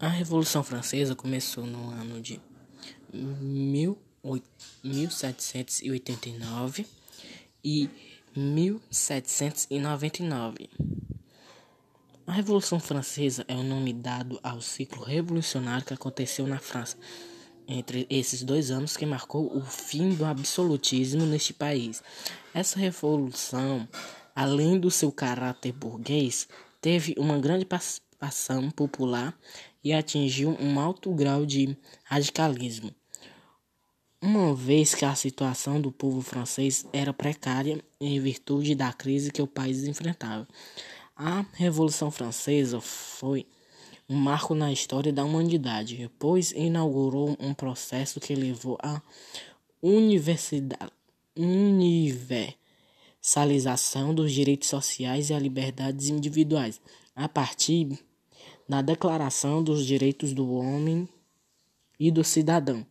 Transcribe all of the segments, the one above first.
A Revolução Francesa começou no ano de 1789 e 1799. A Revolução Francesa é o nome dado ao ciclo revolucionário que aconteceu na França entre esses dois anos que marcou o fim do absolutismo neste país. Essa revolução, além do seu caráter burguês, teve uma grande participação popular e atingiu um alto grau de radicalismo. Uma vez que a situação do povo francês era precária em virtude da crise que o país enfrentava. A Revolução Francesa foi um marco na história da humanidade, pois inaugurou um processo que levou à universalização dos direitos sociais e as liberdades individuais, a partir na Declaração dos Direitos do Homem e do Cidadão.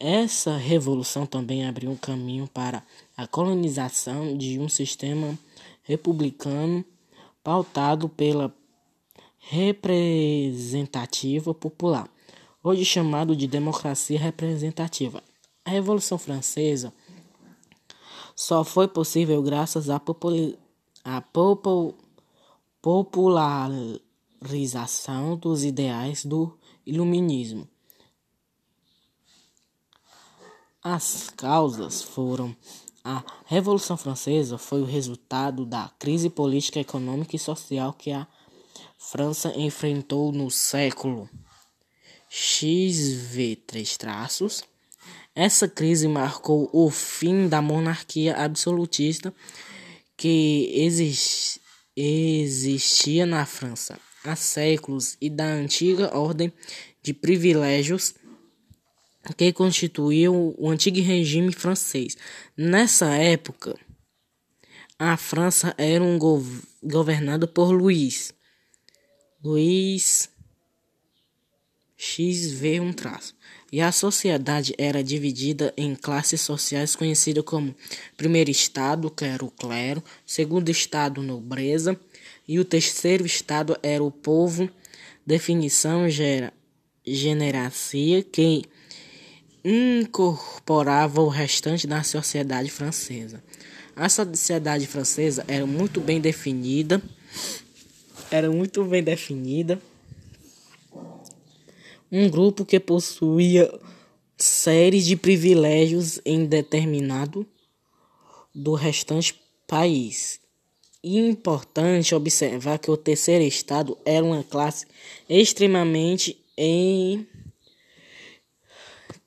Essa revolução também abriu um caminho para a colonização de um sistema republicano pautado pela representativa popular, hoje chamado de democracia representativa. A Revolução Francesa só foi possível graças à popul popular popularização dos ideais do Iluminismo. As causas foram a Revolução Francesa foi o resultado da crise política, econômica e social que a França enfrentou no século XV. Essa crise marcou o fim da monarquia absolutista que exist, existia na França há séculos e da antiga ordem de privilégios que constituíam o antigo regime francês. Nessa época, a França era um gov governada por Luís. Luís XV um traço. E a sociedade era dividida em classes sociais conhecidas como primeiro estado, que era o clero, segundo estado, nobreza, e o terceiro estado era o povo, definição gera, generacia, que incorporava o restante da sociedade francesa. A sociedade francesa era muito bem definida, era muito bem definida. Um grupo que possuía séries de privilégios em determinado do restante país. Importante observar que o terceiro estado era uma classe extremamente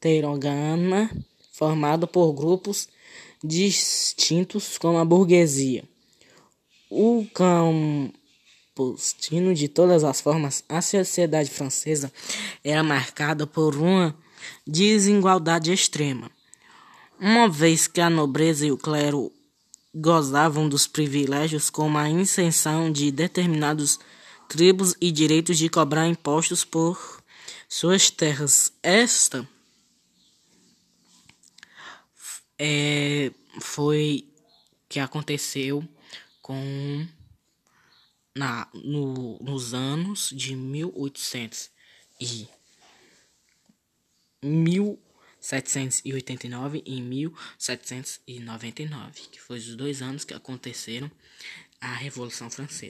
heterogênea, formada por grupos distintos como a burguesia. O campusino de todas as formas, a sociedade francesa era marcada por uma desigualdade extrema. Uma vez que a nobreza e o clero gozavam dos privilégios como a isenção de determinados tribos e direitos de cobrar impostos por suas terras. Esta é, foi que aconteceu com na, no, nos anos de 1800 e 1789 e 1799, que foi os dois anos que aconteceram a Revolução Francesa.